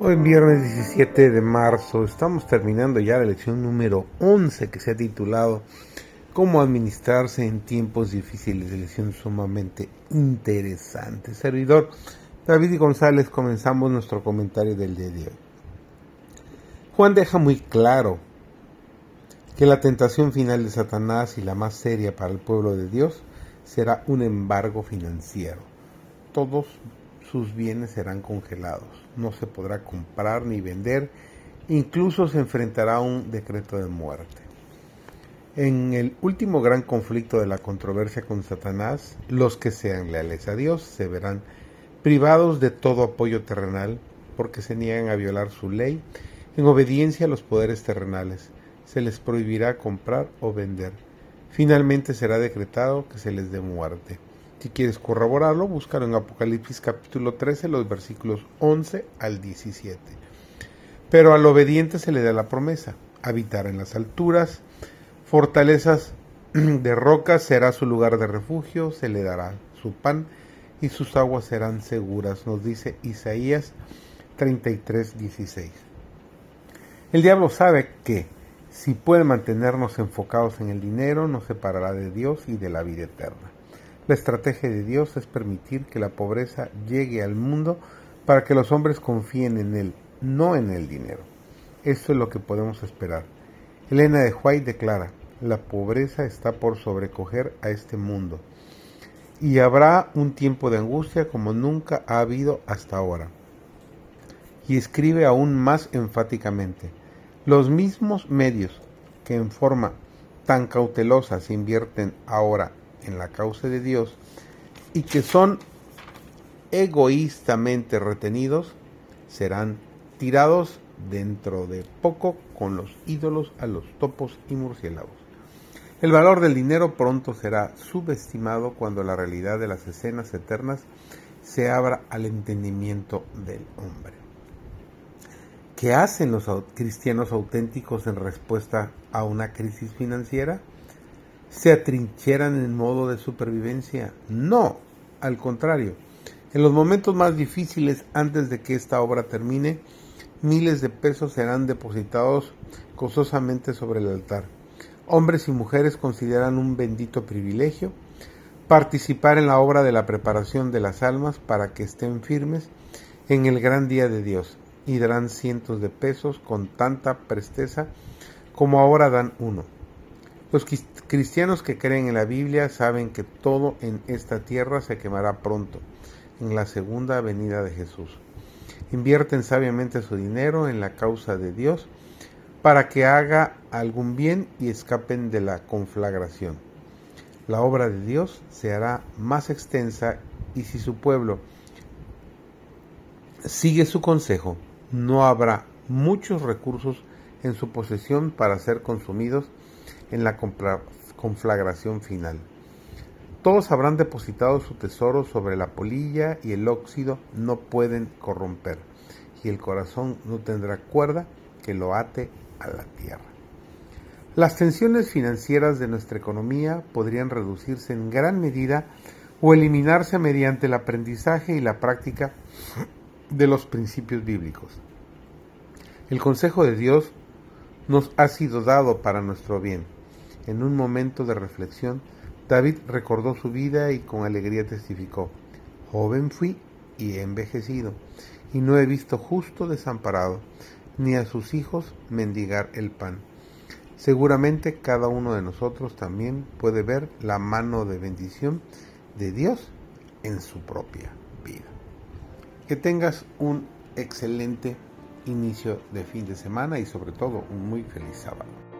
Hoy viernes 17 de marzo estamos terminando ya la lección número 11 que se ha titulado Cómo administrarse en tiempos difíciles, lección sumamente interesante. Servidor David González, comenzamos nuestro comentario del día de hoy. Juan deja muy claro que la tentación final de Satanás y la más seria para el pueblo de Dios será un embargo financiero. Todos sus bienes serán congelados, no se podrá comprar ni vender, incluso se enfrentará a un decreto de muerte. En el último gran conflicto de la controversia con Satanás, los que sean leales a Dios se verán privados de todo apoyo terrenal porque se niegan a violar su ley en obediencia a los poderes terrenales. Se les prohibirá comprar o vender. Finalmente será decretado que se les dé muerte. Si quieres corroborarlo, búscalo en Apocalipsis capítulo 13, los versículos 11 al 17. Pero al obediente se le da la promesa, habitar en las alturas, fortalezas de rocas será su lugar de refugio, se le dará su pan y sus aguas serán seguras, nos dice Isaías 33, 16. El diablo sabe que si puede mantenernos enfocados en el dinero, nos separará de Dios y de la vida eterna. La estrategia de Dios es permitir que la pobreza llegue al mundo para que los hombres confíen en Él, no en el dinero. Esto es lo que podemos esperar. Elena de White declara, la pobreza está por sobrecoger a este mundo y habrá un tiempo de angustia como nunca ha habido hasta ahora. Y escribe aún más enfáticamente, los mismos medios que en forma tan cautelosa se invierten ahora en la causa de Dios y que son egoístamente retenidos, serán tirados dentro de poco con los ídolos a los topos y murciélagos. El valor del dinero pronto será subestimado cuando la realidad de las escenas eternas se abra al entendimiento del hombre. ¿Qué hacen los cristianos auténticos en respuesta a una crisis financiera? ¿Se atrincheran en modo de supervivencia? No, al contrario. En los momentos más difíciles antes de que esta obra termine, miles de pesos serán depositados gozosamente sobre el altar. Hombres y mujeres consideran un bendito privilegio participar en la obra de la preparación de las almas para que estén firmes en el gran día de Dios y darán cientos de pesos con tanta presteza como ahora dan uno. Los cristianos que creen en la Biblia saben que todo en esta tierra se quemará pronto, en la segunda venida de Jesús. Invierten sabiamente su dinero en la causa de Dios para que haga algún bien y escapen de la conflagración. La obra de Dios se hará más extensa y si su pueblo sigue su consejo, no habrá muchos recursos en su posesión para ser consumidos en la conflagración final. Todos habrán depositado su tesoro sobre la polilla y el óxido no pueden corromper, y el corazón no tendrá cuerda que lo ate a la tierra. Las tensiones financieras de nuestra economía podrían reducirse en gran medida o eliminarse mediante el aprendizaje y la práctica de los principios bíblicos. El consejo de Dios nos ha sido dado para nuestro bien. En un momento de reflexión, David recordó su vida y con alegría testificó, joven fui y he envejecido, y no he visto justo desamparado, ni a sus hijos mendigar el pan. Seguramente cada uno de nosotros también puede ver la mano de bendición de Dios en su propia vida. Que tengas un excelente inicio de fin de semana y sobre todo un muy feliz sábado.